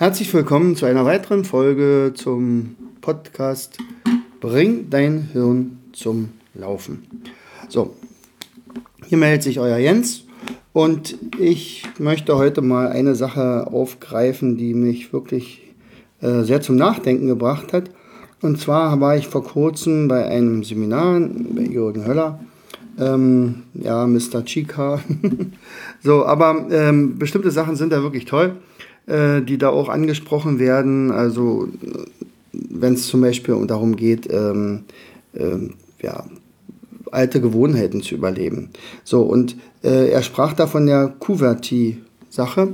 Herzlich willkommen zu einer weiteren Folge zum Podcast Bring dein Hirn zum Laufen. So, hier meldet sich euer Jens und ich möchte heute mal eine Sache aufgreifen, die mich wirklich äh, sehr zum Nachdenken gebracht hat. Und zwar war ich vor kurzem bei einem Seminar bei Jürgen Höller. Ähm, ja, Mr. Chica. so, aber ähm, bestimmte Sachen sind da wirklich toll. Äh, die da auch angesprochen werden. Also wenn es zum Beispiel darum geht, ähm, ähm, ja, alte Gewohnheiten zu überleben. So, und äh, er sprach da von der Kuverti-Sache.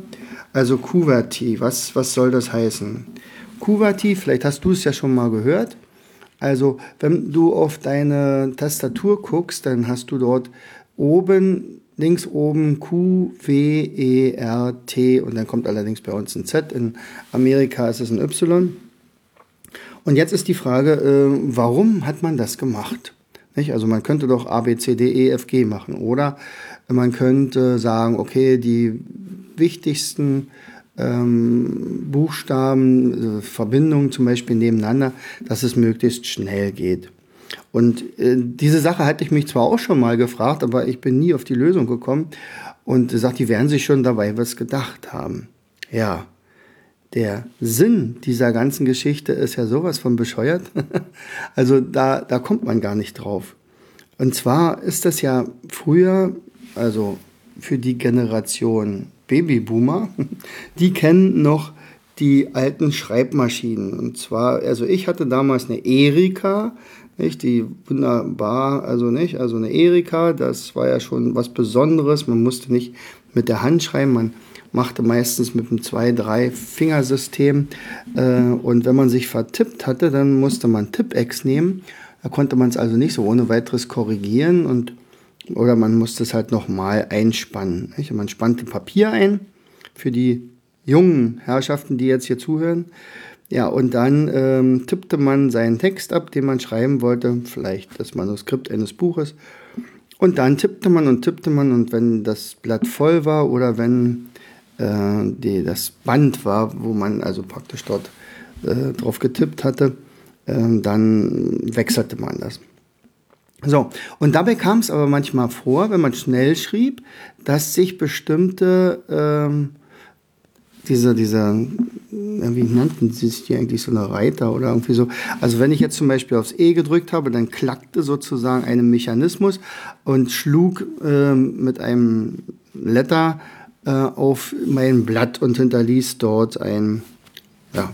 Also Kuverti, was, was soll das heißen? Kuverti, vielleicht hast du es ja schon mal gehört. Also, wenn du auf deine Tastatur guckst, dann hast du dort oben links oben Q, W, E, R, T und dann kommt allerdings bei uns ein Z. In Amerika ist es ein Y. Und jetzt ist die Frage, äh, warum hat man das gemacht? Nicht? Also man könnte doch A, B, C, D, E, F, G machen. Oder man könnte sagen, okay, die wichtigsten ähm, Buchstaben, also Verbindungen zum Beispiel nebeneinander, dass es möglichst schnell geht. Und äh, diese Sache hatte ich mich zwar auch schon mal gefragt, aber ich bin nie auf die Lösung gekommen und sagt, die werden sich schon dabei was gedacht haben. Ja, der Sinn dieser ganzen Geschichte ist ja sowas von bescheuert. also da, da kommt man gar nicht drauf. Und zwar ist das ja früher, also für die Generation Babyboomer, die kennen noch die alten Schreibmaschinen. Und zwar, also ich hatte damals eine Erika, nicht? Die wunderbar, also nicht, also eine Erika, das war ja schon was Besonderes. Man musste nicht mit der Hand schreiben, man machte meistens mit einem 2-3-Fingersystem. Äh, und wenn man sich vertippt hatte, dann musste man Tippex nehmen. Da konnte man es also nicht so ohne weiteres korrigieren und oder man musste es halt nochmal einspannen. Nicht? Man spannte Papier ein für die jungen Herrschaften, die jetzt hier zuhören. Ja, und dann ähm, tippte man seinen Text ab, den man schreiben wollte, vielleicht das Manuskript eines Buches. Und dann tippte man und tippte man und wenn das Blatt voll war oder wenn äh, die, das Band war, wo man also praktisch dort äh, drauf getippt hatte, äh, dann wechselte man das. So, und dabei kam es aber manchmal vor, wenn man schnell schrieb, dass sich bestimmte ähm, diese, diese, wie nannten sie sich die eigentlich so eine Reiter oder irgendwie so. Also wenn ich jetzt zum Beispiel aufs E gedrückt habe, dann klackte sozusagen ein Mechanismus und schlug äh, mit einem Letter äh, auf mein Blatt und hinterließ dort ein, ja,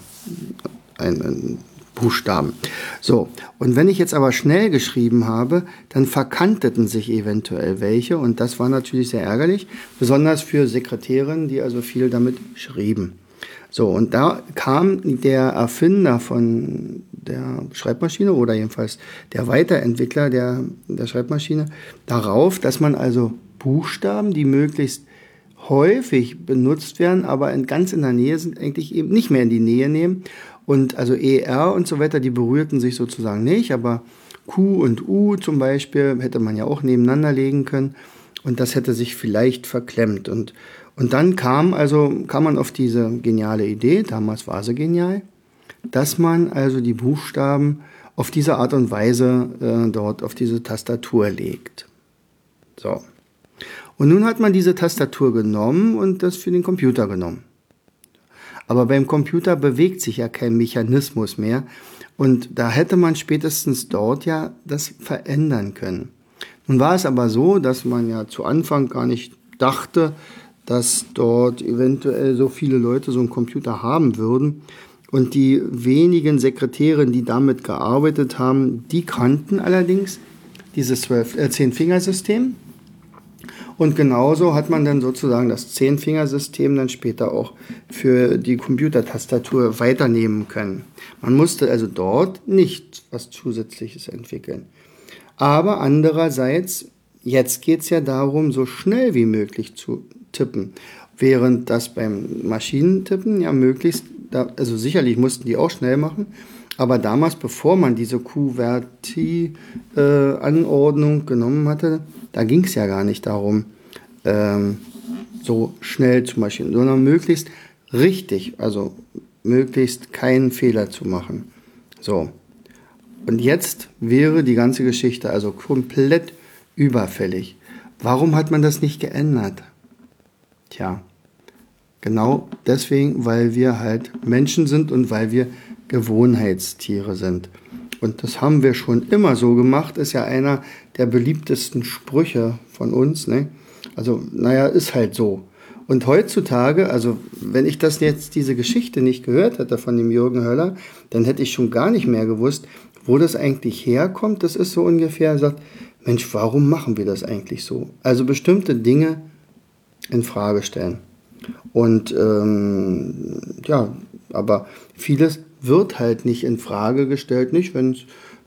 ein, ein Buchstaben. So, und wenn ich jetzt aber schnell geschrieben habe, dann verkanteten sich eventuell welche und das war natürlich sehr ärgerlich, besonders für Sekretärinnen, die also viel damit schrieben. So, und da kam der Erfinder von der Schreibmaschine oder jedenfalls der Weiterentwickler der, der Schreibmaschine darauf, dass man also Buchstaben, die möglichst häufig benutzt werden, aber in, ganz in der Nähe sind, eigentlich eben nicht mehr in die Nähe nehmen und also ER und so weiter, die berührten sich sozusagen nicht, aber Q und U zum Beispiel hätte man ja auch nebeneinander legen können und das hätte sich vielleicht verklemmt. Und, und dann kam also, kam man auf diese geniale Idee, damals war sie genial, dass man also die Buchstaben auf diese Art und Weise äh, dort auf diese Tastatur legt. So. Und nun hat man diese Tastatur genommen und das für den Computer genommen. Aber beim Computer bewegt sich ja kein Mechanismus mehr. Und da hätte man spätestens dort ja das verändern können. Nun war es aber so, dass man ja zu Anfang gar nicht dachte, dass dort eventuell so viele Leute so einen Computer haben würden. Und die wenigen Sekretärinnen, die damit gearbeitet haben, die kannten allerdings dieses 10-Fingersystem. Und genauso hat man dann sozusagen das Zehnfingersystem dann später auch für die Computertastatur weiternehmen können. Man musste also dort nicht was Zusätzliches entwickeln. Aber andererseits, jetzt geht es ja darum, so schnell wie möglich zu tippen. Während das beim Maschinentippen ja möglichst, also sicherlich mussten die auch schnell machen, aber damals, bevor man diese QWERTY-Anordnung äh, genommen hatte, da ging es ja gar nicht darum, ähm, so schnell zu marschieren, sondern möglichst richtig, also möglichst keinen Fehler zu machen. So. Und jetzt wäre die ganze Geschichte also komplett überfällig. Warum hat man das nicht geändert? Tja, genau deswegen, weil wir halt Menschen sind und weil wir Gewohnheitstiere sind. Und das haben wir schon immer so gemacht, ist ja einer der beliebtesten Sprüche von uns. Ne? Also, naja, ist halt so. Und heutzutage, also wenn ich das jetzt, diese Geschichte nicht gehört hätte von dem Jürgen Höller, dann hätte ich schon gar nicht mehr gewusst, wo das eigentlich herkommt. Das ist so ungefähr, sagt, Mensch, warum machen wir das eigentlich so? Also bestimmte Dinge in Frage stellen. Und ähm, ja, aber vieles wird halt nicht in Frage gestellt, nicht, wenn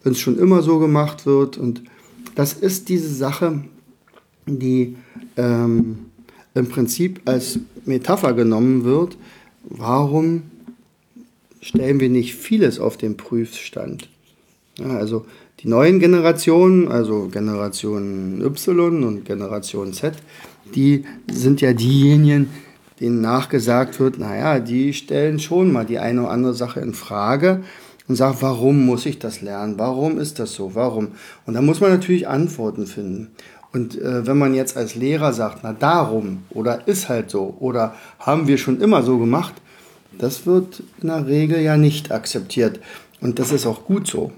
es schon immer so gemacht wird. Und das ist diese Sache, die ähm, im Prinzip als Metapher genommen wird. Warum stellen wir nicht vieles auf den Prüfstand? Ja, also die neuen Generationen, also Generation Y und Generation Z, die sind ja diejenigen, denen nachgesagt wird, naja, die stellen schon mal die eine oder andere Sache in Frage und sagen, warum muss ich das lernen? Warum ist das so? Warum? Und da muss man natürlich Antworten finden. Und äh, wenn man jetzt als Lehrer sagt, na darum oder ist halt so oder haben wir schon immer so gemacht, das wird in der Regel ja nicht akzeptiert. Und das ist auch gut so.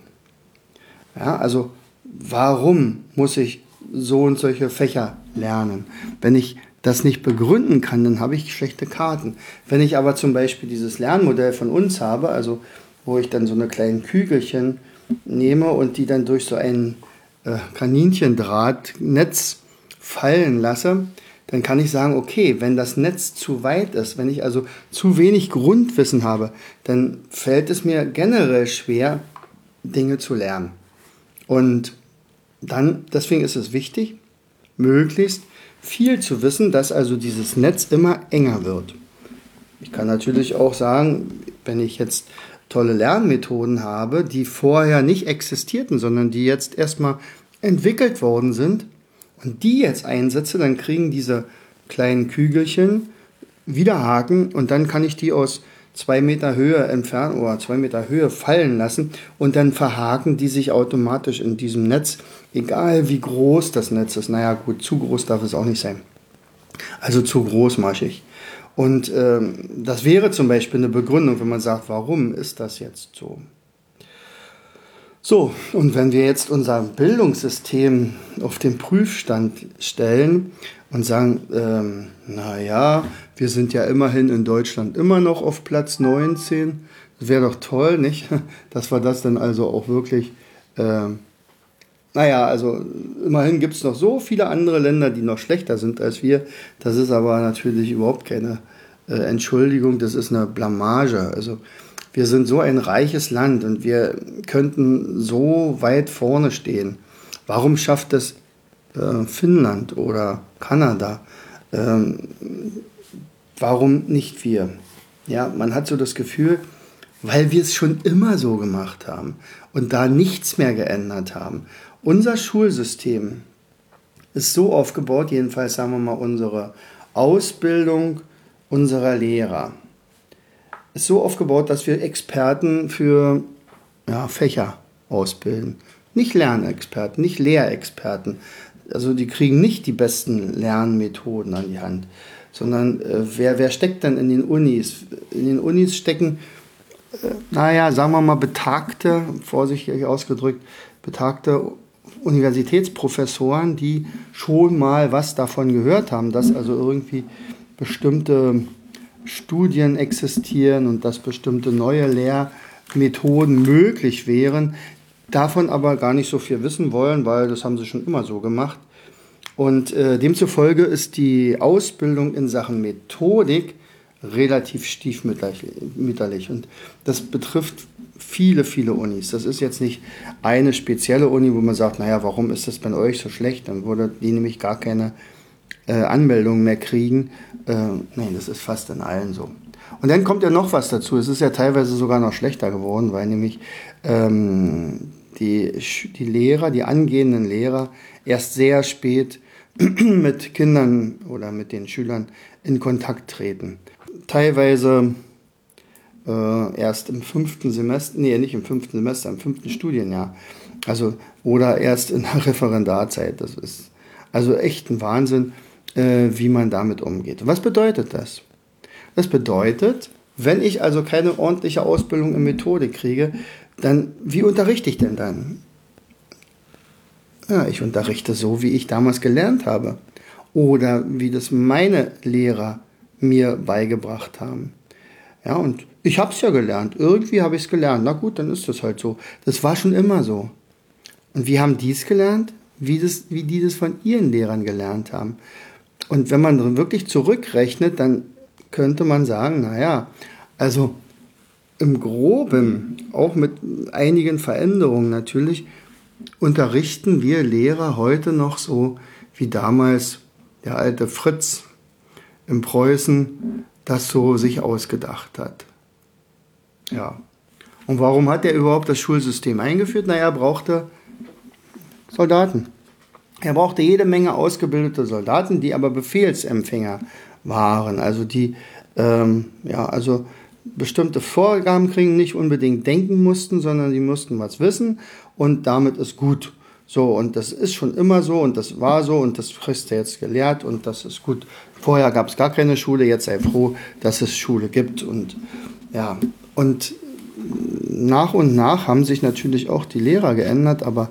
Ja, also warum muss ich so und solche Fächer lernen? Wenn ich das nicht begründen kann, dann habe ich schlechte Karten. Wenn ich aber zum Beispiel dieses Lernmodell von uns habe, also wo ich dann so eine kleinen Kügelchen nehme und die dann durch so ein äh, Kaninchendrahtnetz fallen lasse, dann kann ich sagen, okay, wenn das Netz zu weit ist, wenn ich also zu wenig Grundwissen habe, dann fällt es mir generell schwer, Dinge zu lernen. Und dann, deswegen ist es wichtig, möglichst viel zu wissen, dass also dieses Netz immer enger wird. Ich kann natürlich auch sagen, wenn ich jetzt tolle Lernmethoden habe, die vorher nicht existierten, sondern die jetzt erstmal entwickelt worden sind und die jetzt einsetze, dann kriegen diese kleinen Kügelchen wieder Haken und dann kann ich die aus zwei Meter Höhe entfernen oder zwei Meter Höhe fallen lassen und dann verhaken die sich automatisch in diesem Netz, egal wie groß das Netz ist. Naja, gut, zu groß darf es auch nicht sein. Also zu großmaschig. Und ähm, das wäre zum Beispiel eine Begründung, wenn man sagt, warum ist das jetzt so? So, und wenn wir jetzt unser Bildungssystem auf den Prüfstand stellen und sagen, ähm, naja, wir sind ja immerhin in Deutschland immer noch auf Platz 19, das wäre doch toll, nicht? Dass wir das dann also auch wirklich, ähm, naja, also immerhin gibt es noch so viele andere Länder, die noch schlechter sind als wir. Das ist aber natürlich überhaupt keine äh, Entschuldigung, das ist eine Blamage. Also wir sind so ein reiches Land und wir könnten so weit vorne stehen. Warum schafft es äh, Finnland oder Kanada? Ähm, warum nicht wir? Ja, man hat so das Gefühl, weil wir es schon immer so gemacht haben und da nichts mehr geändert haben. Unser Schulsystem ist so aufgebaut, jedenfalls sagen wir mal unsere Ausbildung unserer Lehrer ist so aufgebaut, dass wir Experten für ja, Fächer ausbilden. Nicht Lernexperten, nicht Lehrexperten. Also die kriegen nicht die besten Lernmethoden an die Hand, sondern äh, wer, wer steckt denn in den Unis? In den Unis stecken, äh, naja, sagen wir mal, betagte, vorsichtig ausgedrückt, betagte Universitätsprofessoren, die schon mal was davon gehört haben, dass also irgendwie bestimmte Studien existieren und dass bestimmte neue Lehrmethoden möglich wären, davon aber gar nicht so viel wissen wollen, weil das haben sie schon immer so gemacht. Und äh, demzufolge ist die Ausbildung in Sachen Methodik relativ stiefmütterlich. Und das betrifft viele, viele Unis. Das ist jetzt nicht eine spezielle Uni, wo man sagt, naja, warum ist das bei euch so schlecht? Dann würde die nämlich gar keine äh, Anmeldungen mehr kriegen. Äh, nein, das ist fast in allen so. Und dann kommt ja noch was dazu. Es ist ja teilweise sogar noch schlechter geworden, weil nämlich ähm, die, die Lehrer, die angehenden Lehrer, erst sehr spät mit Kindern oder mit den Schülern in Kontakt treten. Teilweise äh, erst im fünften Semester, nee, nicht im fünften Semester, im fünften Studienjahr. Also, oder erst in der Referendarzeit. Das ist also echt ein Wahnsinn, äh, wie man damit umgeht. Was bedeutet das? Das bedeutet, wenn ich also keine ordentliche Ausbildung in Methode kriege, dann wie unterrichte ich denn dann? Ja, ich unterrichte so, wie ich damals gelernt habe. Oder wie das meine Lehrer mir beigebracht haben. Ja, und ich habe es ja gelernt. Irgendwie habe ich es gelernt. Na gut, dann ist das halt so. Das war schon immer so. Und wie haben die es gelernt? Wie, das, wie die das von ihren Lehrern gelernt haben. Und wenn man wirklich zurückrechnet, dann könnte man sagen, naja, also im groben, auch mit einigen Veränderungen natürlich, unterrichten wir Lehrer heute noch so wie damals der alte Fritz in Preußen das so sich ausgedacht hat. Ja. Und warum hat er überhaupt das Schulsystem eingeführt? Naja, er brauchte Soldaten. Er brauchte jede Menge ausgebildete Soldaten, die aber Befehlsempfänger waren. Also die, ähm, ja, also bestimmte Vorgaben kriegen, nicht unbedingt denken mussten, sondern die mussten was wissen und damit ist gut. So, und das ist schon immer so und das war so und das kriegst du jetzt gelehrt und das ist gut. Vorher gab es gar keine Schule, jetzt sei froh, dass es Schule gibt und ja, und nach und nach haben sich natürlich auch die Lehrer geändert, aber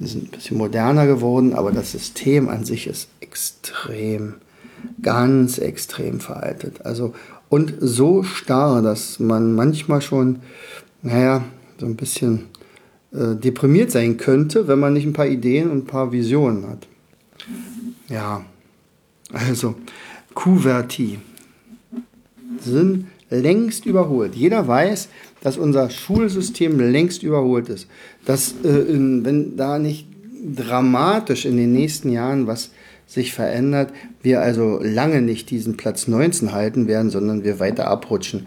sind ein bisschen moderner geworden, aber das System an sich ist extrem, ganz extrem veraltet. Also und so starr, dass man manchmal schon, naja, so ein bisschen äh, deprimiert sein könnte, wenn man nicht ein paar Ideen und ein paar Visionen hat. Ja, also Kuverti sind längst überholt. Jeder weiß, dass unser Schulsystem längst überholt ist. Dass, äh, wenn da nicht dramatisch in den nächsten Jahren was sich verändert, wir also lange nicht diesen Platz 19 halten werden, sondern wir weiter abrutschen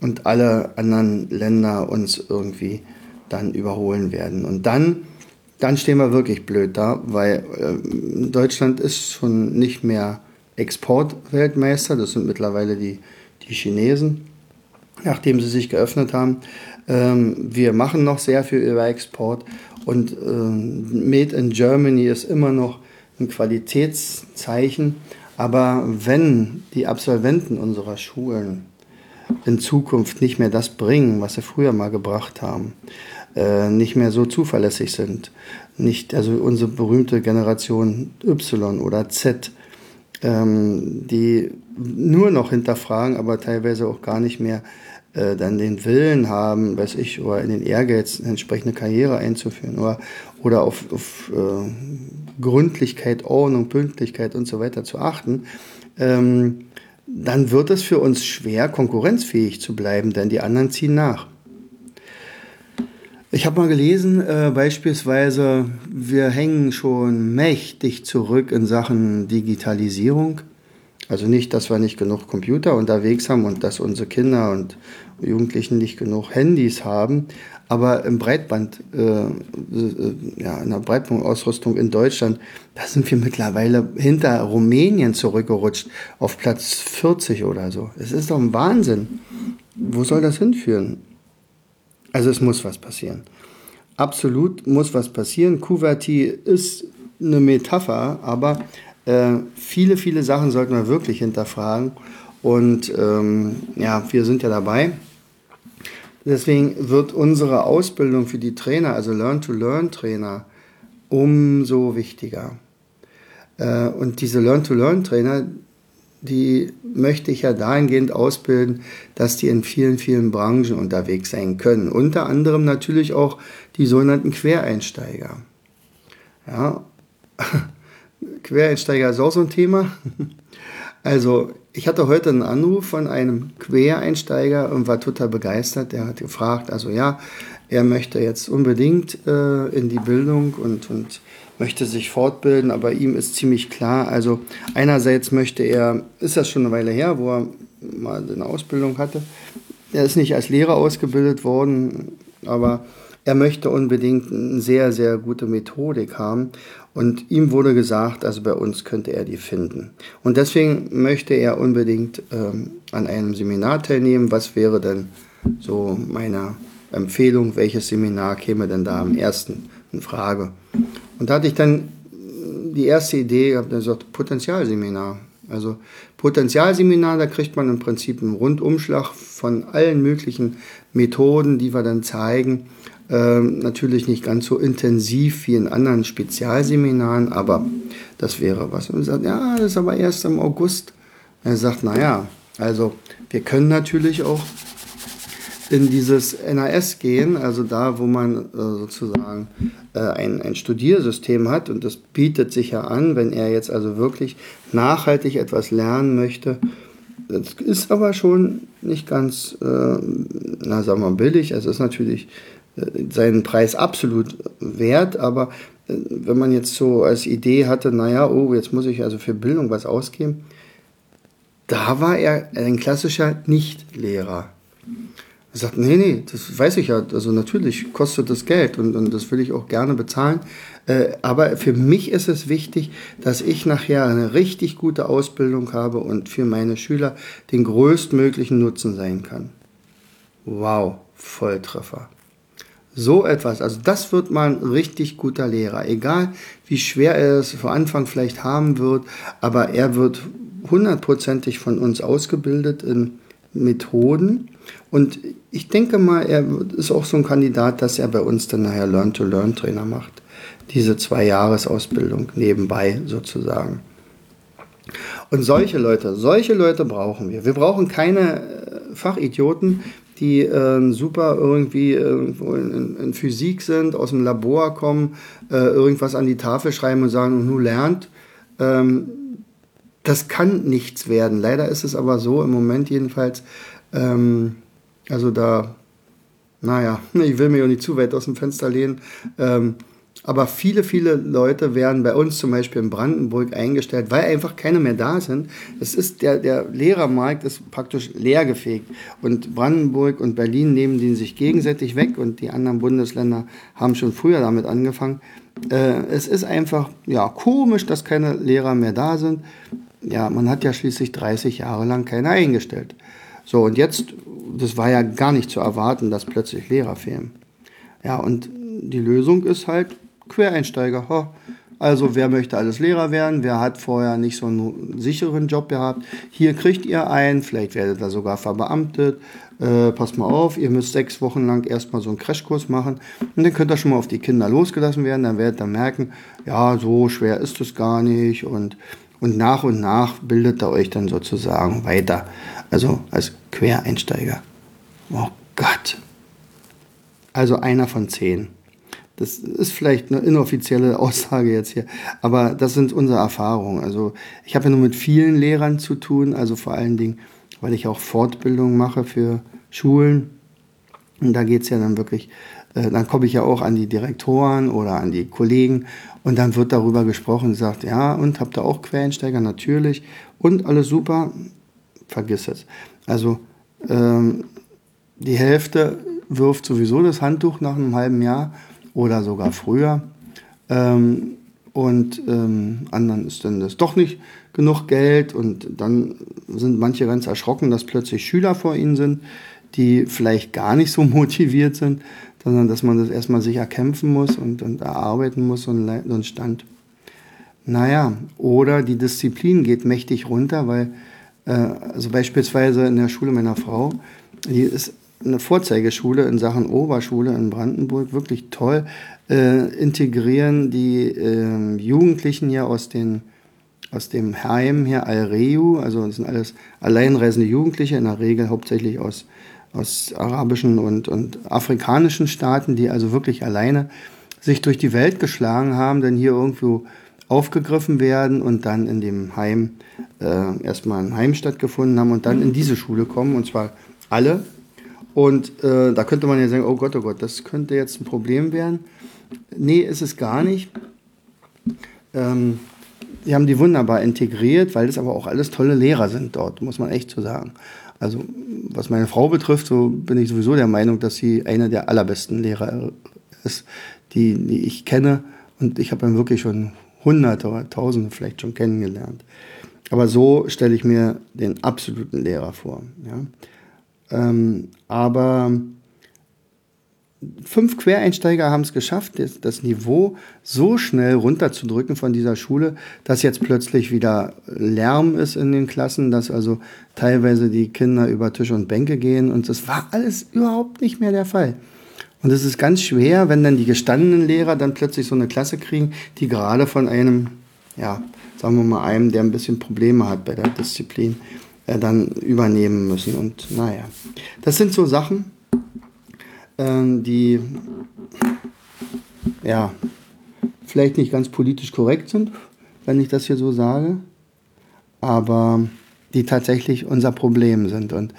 und alle anderen Länder uns irgendwie dann überholen werden. Und dann, dann stehen wir wirklich blöd da, weil äh, Deutschland ist schon nicht mehr Exportweltmeister, das sind mittlerweile die, die Chinesen, nachdem sie sich geöffnet haben. Ähm, wir machen noch sehr viel über Export und äh, Made in Germany ist immer noch ein Qualitätszeichen. Aber wenn die Absolventen unserer Schulen in Zukunft nicht mehr das bringen, was sie früher mal gebracht haben, äh, nicht mehr so zuverlässig sind, nicht, also unsere berühmte Generation Y oder Z, ähm, die nur noch hinterfragen, aber teilweise auch gar nicht mehr äh, dann den Willen haben, weiß ich, oder in den Ehrgeiz, eine entsprechende Karriere einzuführen oder, oder auf, auf äh, Gründlichkeit, Ordnung, Pünktlichkeit und so weiter zu achten, ähm, dann wird es für uns schwer, konkurrenzfähig zu bleiben, denn die anderen ziehen nach. Ich habe mal gelesen, äh, beispielsweise, wir hängen schon mächtig zurück in Sachen Digitalisierung. Also nicht, dass wir nicht genug Computer unterwegs haben und dass unsere Kinder und Jugendlichen nicht genug Handys haben, aber im Breitband, äh, äh, ja, in der Breitbandausrüstung in Deutschland, da sind wir mittlerweile hinter Rumänien zurückgerutscht auf Platz 40 oder so. Es ist doch ein Wahnsinn. Wo soll das hinführen? Also es muss was passieren. Absolut muss was passieren. Kuverti ist eine Metapher, aber äh, viele, viele Sachen sollten wir wirklich hinterfragen. Und ähm, ja, wir sind ja dabei. Deswegen wird unsere Ausbildung für die Trainer, also Learn-to-Learn-Trainer, umso wichtiger. Äh, und diese Learn-to-Learn-Trainer, die möchte ich ja dahingehend ausbilden, dass die in vielen, vielen Branchen unterwegs sein können. Unter anderem natürlich auch die sogenannten Quereinsteiger. Ja, Quereinsteiger ist auch so ein Thema. Also, ich hatte heute einen Anruf von einem Quereinsteiger und war total begeistert. Der hat gefragt, also ja, er möchte jetzt unbedingt äh, in die Bildung und, und möchte sich fortbilden, aber ihm ist ziemlich klar, also einerseits möchte er, ist das schon eine Weile her, wo er mal eine Ausbildung hatte, er ist nicht als Lehrer ausgebildet worden, aber er möchte unbedingt eine sehr, sehr gute Methodik haben. Und ihm wurde gesagt, also bei uns könnte er die finden. Und deswegen möchte er unbedingt ähm, an einem Seminar teilnehmen. Was wäre denn so meine Empfehlung? Welches Seminar käme denn da am ersten in Frage? Und da hatte ich dann die erste Idee, habe dann gesagt, Potenzialseminar. Also Potenzialseminar, da kriegt man im Prinzip einen Rundumschlag von allen möglichen Methoden, die wir dann zeigen. Ähm, natürlich nicht ganz so intensiv wie in anderen Spezialseminaren, aber das wäre was. Und er sagt, ja, das ist aber erst im August. Er sagt, naja, also wir können natürlich auch in dieses NAS gehen, also da, wo man äh, sozusagen äh, ein, ein Studiersystem hat und das bietet sich ja an, wenn er jetzt also wirklich nachhaltig etwas lernen möchte. Das ist aber schon nicht ganz, äh, na sagen wir mal, billig. Es ist natürlich seinen Preis absolut wert, aber äh, wenn man jetzt so als Idee hatte, naja, oh, jetzt muss ich also für Bildung was ausgeben, da war er ein klassischer Nicht-Lehrer. Er sagt, nee, nee, das weiß ich ja. Also natürlich kostet das Geld und, und das will ich auch gerne bezahlen. Äh, aber für mich ist es wichtig, dass ich nachher eine richtig gute Ausbildung habe und für meine Schüler den größtmöglichen Nutzen sein kann. Wow, Volltreffer. So etwas, also das wird mal ein richtig guter Lehrer. Egal wie schwer er es vor Anfang vielleicht haben wird, aber er wird hundertprozentig von uns ausgebildet in Methoden. Und ich denke mal, er ist auch so ein Kandidat, dass er bei uns dann nachher Learn-to-Learn-Trainer macht. Diese zwei Jahresausbildung nebenbei sozusagen. Und solche Leute, solche Leute brauchen wir. Wir brauchen keine äh, Fachidioten, die äh, super irgendwie irgendwo in, in, Physik sind, aus dem Labor kommen, äh, irgendwas an die Tafel schreiben und sagen, und nun lernt. Ähm, das kann nichts werden. Leider ist es aber so, im Moment jedenfalls, ähm, also da, naja, ich will mir auch nicht zu weit aus dem Fenster lehnen. Ähm, aber viele, viele Leute werden bei uns zum Beispiel in Brandenburg eingestellt, weil einfach keine mehr da sind. Es ist der, der Lehrermarkt ist praktisch leergefegt. Und Brandenburg und Berlin nehmen den sich gegenseitig weg und die anderen Bundesländer haben schon früher damit angefangen. Äh, es ist einfach ja, komisch, dass keine Lehrer mehr da sind ja, man hat ja schließlich 30 Jahre lang keine eingestellt. So, und jetzt, das war ja gar nicht zu erwarten, dass plötzlich Lehrer fehlen. Ja, und die Lösung ist halt Quereinsteiger. Ho. Also wer möchte alles Lehrer werden, wer hat vorher nicht so einen sicheren Job gehabt, hier kriegt ihr einen, vielleicht werdet ihr sogar verbeamtet, äh, passt mal auf, ihr müsst sechs Wochen lang erstmal so einen Crashkurs machen und dann könnt ihr schon mal auf die Kinder losgelassen werden, dann werdet ihr merken, ja, so schwer ist es gar nicht und und nach und nach bildet er euch dann sozusagen weiter. Also als Quereinsteiger. Oh Gott. Also einer von zehn. Das ist vielleicht eine inoffizielle Aussage jetzt hier, aber das sind unsere Erfahrungen. Also ich habe ja nur mit vielen Lehrern zu tun, also vor allen Dingen, weil ich auch Fortbildung mache für Schulen. Und da geht es ja dann wirklich, äh, dann komme ich ja auch an die Direktoren oder an die Kollegen und dann wird darüber gesprochen sagt, ja, und habt ihr auch Quereinsteiger? Natürlich. Und alles super? Vergiss es. Also ähm, die Hälfte wirft sowieso das Handtuch nach einem halben Jahr oder sogar früher. Ähm, und ähm, anderen ist dann das doch nicht genug Geld und dann sind manche ganz erschrocken, dass plötzlich Schüler vor ihnen sind, die vielleicht gar nicht so motiviert sind, sondern dass man das erstmal sich erkämpfen muss und, und erarbeiten muss, ein, so ein Stand. Naja, oder die Disziplin geht mächtig runter, weil, äh, also beispielsweise in der Schule meiner Frau, die ist eine Vorzeigeschule in Sachen Oberschule in Brandenburg, wirklich toll, äh, integrieren die äh, Jugendlichen ja aus den aus dem Heim hier Alreu, also das sind alles alleinreisende Jugendliche, in der Regel hauptsächlich aus aus arabischen und, und afrikanischen Staaten, die also wirklich alleine sich durch die Welt geschlagen haben, denn hier irgendwo aufgegriffen werden und dann in dem Heim äh, erstmal ein Heim stattgefunden haben und dann in diese Schule kommen und zwar alle. Und äh, da könnte man ja sagen, oh Gott, oh Gott, das könnte jetzt ein Problem werden. Nee, ist es gar nicht. Ähm, die haben die wunderbar integriert, weil das aber auch alles tolle Lehrer sind dort, muss man echt so sagen. Also was meine Frau betrifft, so bin ich sowieso der Meinung, dass sie einer der allerbesten Lehrer ist, die, die ich kenne. Und ich habe ihn wirklich schon Hunderte oder Tausende vielleicht schon kennengelernt. Aber so stelle ich mir den absoluten Lehrer vor. Ja. Ähm, aber fünf Quereinsteiger haben es geschafft, das Niveau so schnell runterzudrücken von dieser Schule, dass jetzt plötzlich wieder Lärm ist in den Klassen, dass also teilweise die Kinder über Tisch und Bänke gehen und das war alles überhaupt nicht mehr der Fall. Und es ist ganz schwer, wenn dann die gestandenen Lehrer dann plötzlich so eine Klasse kriegen, die gerade von einem, ja, sagen wir mal, einem, der ein bisschen Probleme hat bei der Disziplin, äh, dann übernehmen müssen. Und naja, das sind so Sachen, ähm, die ja vielleicht nicht ganz politisch korrekt sind, wenn ich das hier so sage, aber die tatsächlich unser Problem sind. Und,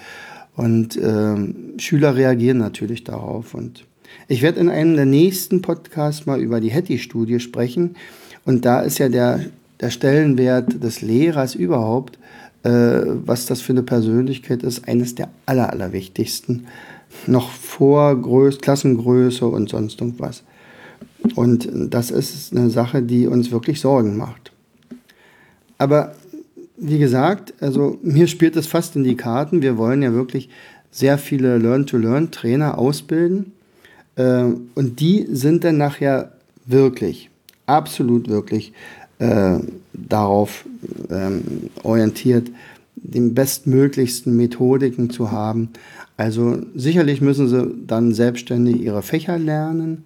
und äh, Schüler reagieren natürlich darauf. Und ich werde in einem der nächsten Podcasts mal über die Hattie-Studie sprechen. Und da ist ja der, der Stellenwert des Lehrers überhaupt, äh, was das für eine Persönlichkeit ist, eines der aller, allerwichtigsten noch vor Größ Klassengröße und sonst irgendwas. Und das ist eine Sache, die uns wirklich Sorgen macht. Aber wie gesagt, also mir spielt es fast in die Karten. Wir wollen ja wirklich sehr viele Learn-to-Learn-Trainer ausbilden. Äh, und die sind dann nachher wirklich, absolut wirklich äh, darauf ähm, orientiert, den bestmöglichsten Methodiken zu haben, also sicherlich müssen sie dann selbstständig ihre Fächer lernen,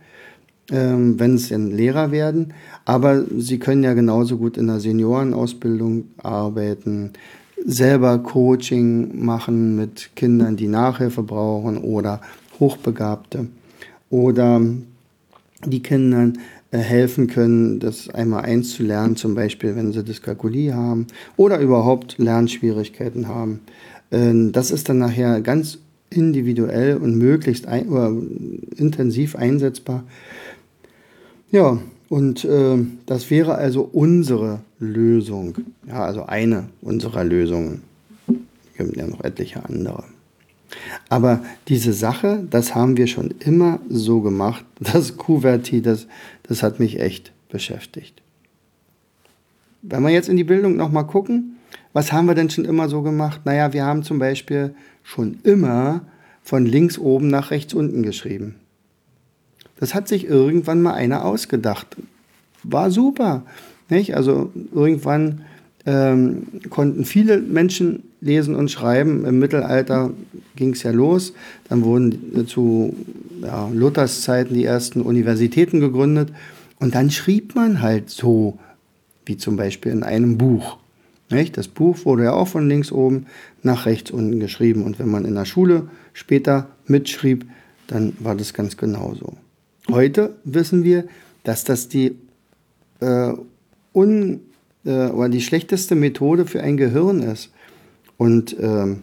ähm, wenn sie Lehrer werden, aber sie können ja genauso gut in der Seniorenausbildung arbeiten, selber Coaching machen mit Kindern, die Nachhilfe brauchen oder Hochbegabte. Oder die Kindern helfen können, das einmal eins zu lernen, zum Beispiel wenn sie Dyskalkulie haben oder überhaupt Lernschwierigkeiten haben. Ähm, das ist dann nachher ganz individuell und möglichst ein, intensiv einsetzbar. Ja, und äh, das wäre also unsere Lösung. Ja, also eine unserer Lösungen. Es gibt ja noch etliche andere. Aber diese Sache, das haben wir schon immer so gemacht. Das Kuverti, das, das hat mich echt beschäftigt. Wenn wir jetzt in die Bildung nochmal gucken, was haben wir denn schon immer so gemacht? Naja, wir haben zum Beispiel schon immer von links oben nach rechts unten geschrieben. Das hat sich irgendwann mal einer ausgedacht. War super. Nicht? Also irgendwann ähm, konnten viele Menschen lesen und schreiben. Im Mittelalter ging es ja los. Dann wurden zu ja, Luthers Zeiten die ersten Universitäten gegründet. Und dann schrieb man halt so, wie zum Beispiel in einem Buch. Nicht? Das Buch wurde ja auch von links oben nach rechts unten geschrieben. Und wenn man in der Schule später mitschrieb, dann war das ganz genauso. Heute wissen wir, dass das die, äh, un, äh, oder die schlechteste Methode für ein Gehirn ist. Und ähm,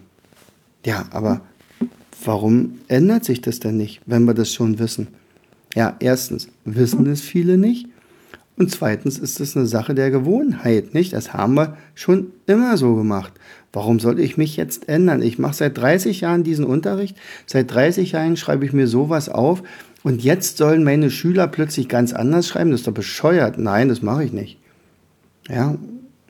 ja, aber warum ändert sich das denn nicht, wenn wir das schon wissen? Ja, erstens wissen es viele nicht. Und zweitens ist es eine Sache der Gewohnheit, nicht? Das haben wir schon immer so gemacht. Warum soll ich mich jetzt ändern? Ich mache seit 30 Jahren diesen Unterricht. Seit 30 Jahren schreibe ich mir sowas auf. Und jetzt sollen meine Schüler plötzlich ganz anders schreiben? Das ist doch bescheuert. Nein, das mache ich nicht. Ja,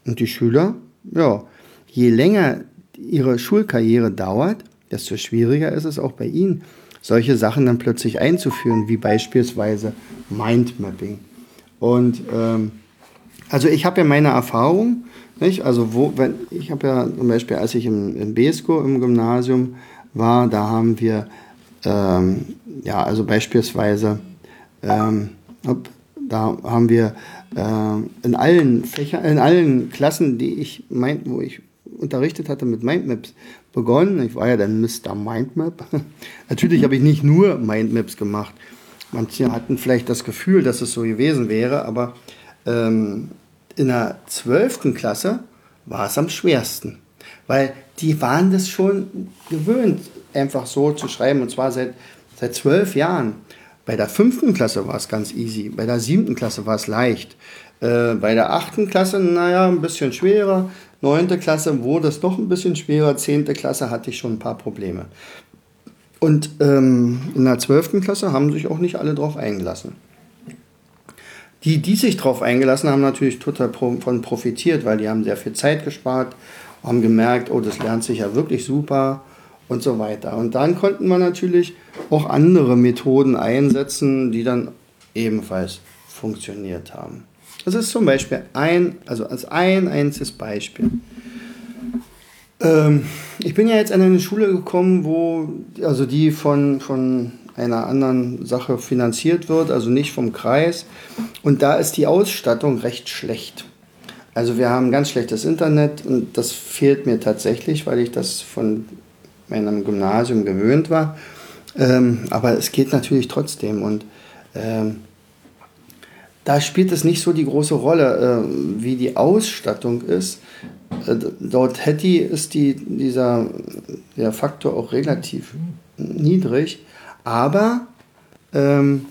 und die Schüler, ja, je länger ihre Schulkarriere dauert, desto schwieriger ist es auch bei ihnen, solche Sachen dann plötzlich einzuführen, wie beispielsweise Mindmapping. Und ähm, also ich habe ja meine Erfahrung, nicht? Also wo, wenn, ich habe ja zum Beispiel, als ich im, im BESCO im Gymnasium war, da haben wir, ähm, ja, also beispielsweise, ähm, da haben wir äh, in allen Fächern, in allen Klassen, die ich mein, wo ich unterrichtet hatte mit Mindmaps begonnen. Ich war ja dann Mr. Mindmap. Natürlich habe ich nicht nur Mindmaps gemacht. Manche hatten vielleicht das Gefühl, dass es so gewesen wäre, aber ähm, in der 12. Klasse war es am schwersten, weil die waren das schon gewöhnt, einfach so zu schreiben, und zwar seit, seit zwölf Jahren. Bei der fünften Klasse war es ganz easy, bei der siebten Klasse war es leicht. Äh, bei der achten Klasse, naja, ein bisschen schwerer. Neunte Klasse wurde es noch ein bisschen schwerer. Zehnte Klasse hatte ich schon ein paar Probleme. Und ähm, in der zwölften Klasse haben sich auch nicht alle drauf eingelassen. Die, die sich drauf eingelassen haben, natürlich total von profitiert, weil die haben sehr viel Zeit gespart, haben gemerkt, oh, das lernt sich ja wirklich super und so weiter. Und dann konnten wir natürlich auch andere Methoden einsetzen, die dann ebenfalls funktioniert haben. Das ist zum Beispiel ein, also als ein einziges Beispiel. Ähm, ich bin ja jetzt an eine Schule gekommen, wo, also die von, von einer anderen Sache finanziert wird, also nicht vom Kreis. Und da ist die Ausstattung recht schlecht. Also wir haben ganz schlechtes Internet und das fehlt mir tatsächlich, weil ich das von meinem Gymnasium gewöhnt war. Ähm, aber es geht natürlich trotzdem und ähm, da spielt es nicht so die große Rolle, äh, wie die Ausstattung ist. Äh, dort Hetty ist die, dieser der Faktor auch relativ niedrig, aber ähm,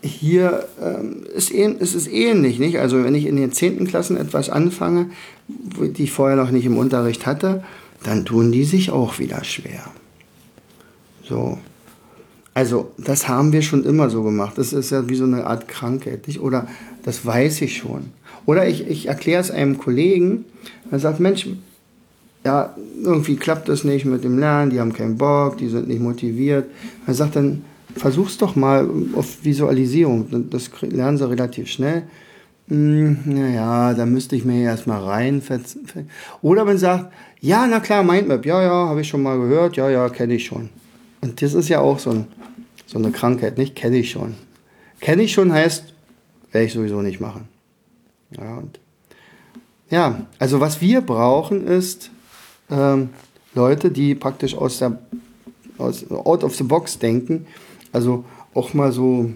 hier ähm, ist, ist es ähnlich, nicht? Also wenn ich in den 10. Klassen etwas anfange, die ich vorher noch nicht im Unterricht hatte, dann tun die sich auch wieder schwer. So. Also, das haben wir schon immer so gemacht. Das ist ja wie so eine Art Krankheit. Nicht? Oder das weiß ich schon. Oder ich, ich erkläre es einem Kollegen, er sagt, Mensch, ja, irgendwie klappt das nicht mit dem Lernen, die haben keinen Bock, die sind nicht motiviert. Er sagt dann, versuch's doch mal auf Visualisierung. Das lernen sie relativ schnell. Hm, naja, da müsste ich mir erstmal rein. Oder man sagt, ja, na klar, Mindmap, ja, ja, habe ich schon mal gehört, ja, ja, kenne ich schon. Und das ist ja auch so ein so eine Krankheit nicht, kenne ich schon. Kenne ich schon heißt, werde ich sowieso nicht machen. Ja, und ja, also was wir brauchen ist ähm, Leute, die praktisch aus der aus, out of the box denken, also auch mal so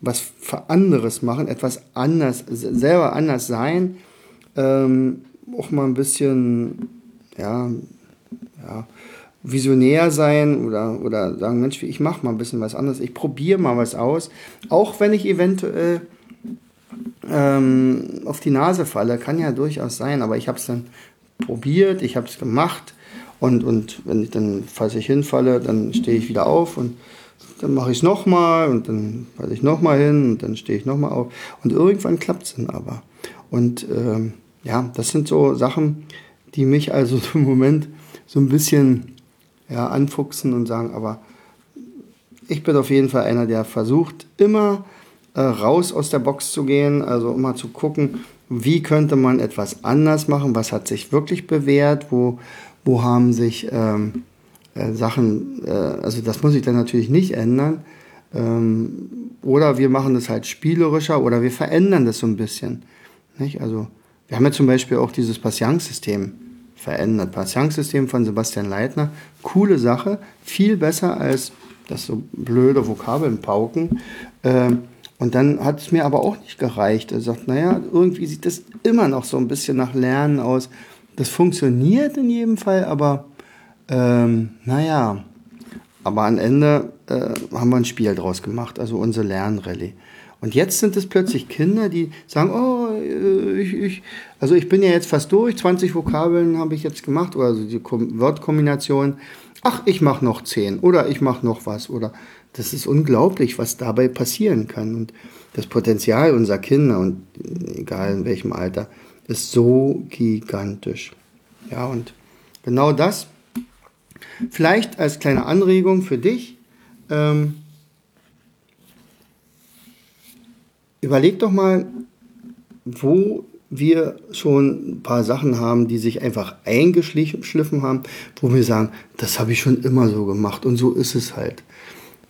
was für anderes machen, etwas anders, selber anders sein, ähm, auch mal ein bisschen, ja, ja, visionär sein oder, oder sagen, Mensch, ich mache mal ein bisschen was anderes, ich probiere mal was aus, auch wenn ich eventuell ähm, auf die Nase falle, kann ja durchaus sein, aber ich habe es dann probiert, ich habe es gemacht und, und wenn ich dann, falls ich hinfalle, dann stehe ich wieder auf und dann mache ich es nochmal und dann falle ich nochmal hin und dann stehe ich nochmal auf und irgendwann klappt es dann aber. Und ähm, ja, das sind so Sachen, die mich also im Moment so ein bisschen ja, anfuchsen und sagen, aber ich bin auf jeden Fall einer, der versucht, immer äh, raus aus der Box zu gehen, also immer zu gucken, wie könnte man etwas anders machen, was hat sich wirklich bewährt, wo, wo haben sich ähm, äh, Sachen, äh, also das muss ich dann natürlich nicht ändern. Ähm, oder wir machen das halt spielerischer oder wir verändern das so ein bisschen. Nicht? Also wir haben ja zum Beispiel auch dieses Patience-System verändert. Patience-System von Sebastian Leitner, coole Sache, viel besser als das so blöde Vokabeln pauken. Ähm, und dann hat es mir aber auch nicht gereicht. Er sagt, naja, irgendwie sieht das immer noch so ein bisschen nach Lernen aus. Das funktioniert in jedem Fall, aber ähm, naja, aber am Ende äh, haben wir ein Spiel draus gemacht, also unsere Lernrallye. Und jetzt sind es plötzlich Kinder, die sagen, oh, ich, ich, also ich bin ja jetzt fast durch, 20 Vokabeln habe ich jetzt gemacht, oder also die Wortkombination. Ach, ich mache noch 10 oder ich mache noch was oder das ist unglaublich, was dabei passieren kann. Und das Potenzial unserer Kinder, und egal in welchem Alter, ist so gigantisch. Ja, und genau das, vielleicht als kleine Anregung für dich, ähm, überleg doch mal, wo wir schon ein paar Sachen haben, die sich einfach eingeschliffen haben, wo wir sagen, das habe ich schon immer so gemacht und so ist es halt.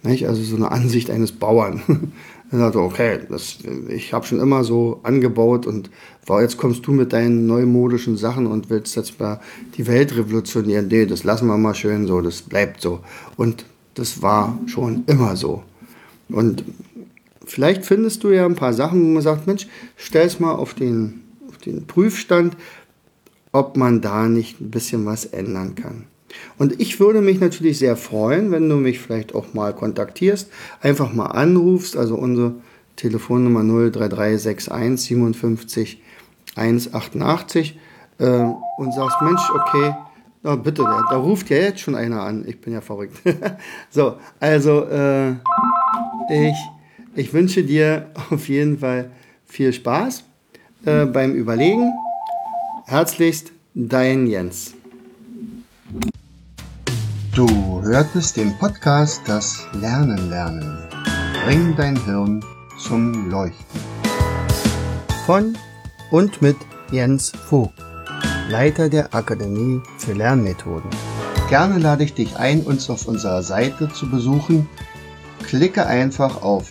Nicht? Also so eine Ansicht eines Bauern. er sagt, okay, das, ich habe schon immer so angebaut und wow, jetzt kommst du mit deinen neumodischen Sachen und willst jetzt mal die Welt revolutionieren. Nee, das lassen wir mal schön so, das bleibt so. Und das war schon immer so. Und vielleicht findest du ja ein paar Sachen, wo man sagt, Mensch, stell es mal auf den, auf den Prüfstand, ob man da nicht ein bisschen was ändern kann. Und ich würde mich natürlich sehr freuen, wenn du mich vielleicht auch mal kontaktierst, einfach mal anrufst, also unsere Telefonnummer 03361 57 188 äh, und sagst, Mensch, okay, na bitte, da, da, ruft ja jetzt schon einer an. Ich bin ja verrückt. so, also äh, ich, ich wünsche dir auf jeden Fall viel Spaß äh, beim Überlegen. Herzlichst, dein Jens. Du hörtest den Podcast Das Lernen lernen. Bring dein Hirn zum Leuchten. Von und mit Jens Vogt, Leiter der Akademie für Lernmethoden. Gerne lade ich dich ein, uns auf unserer Seite zu besuchen. Klicke einfach auf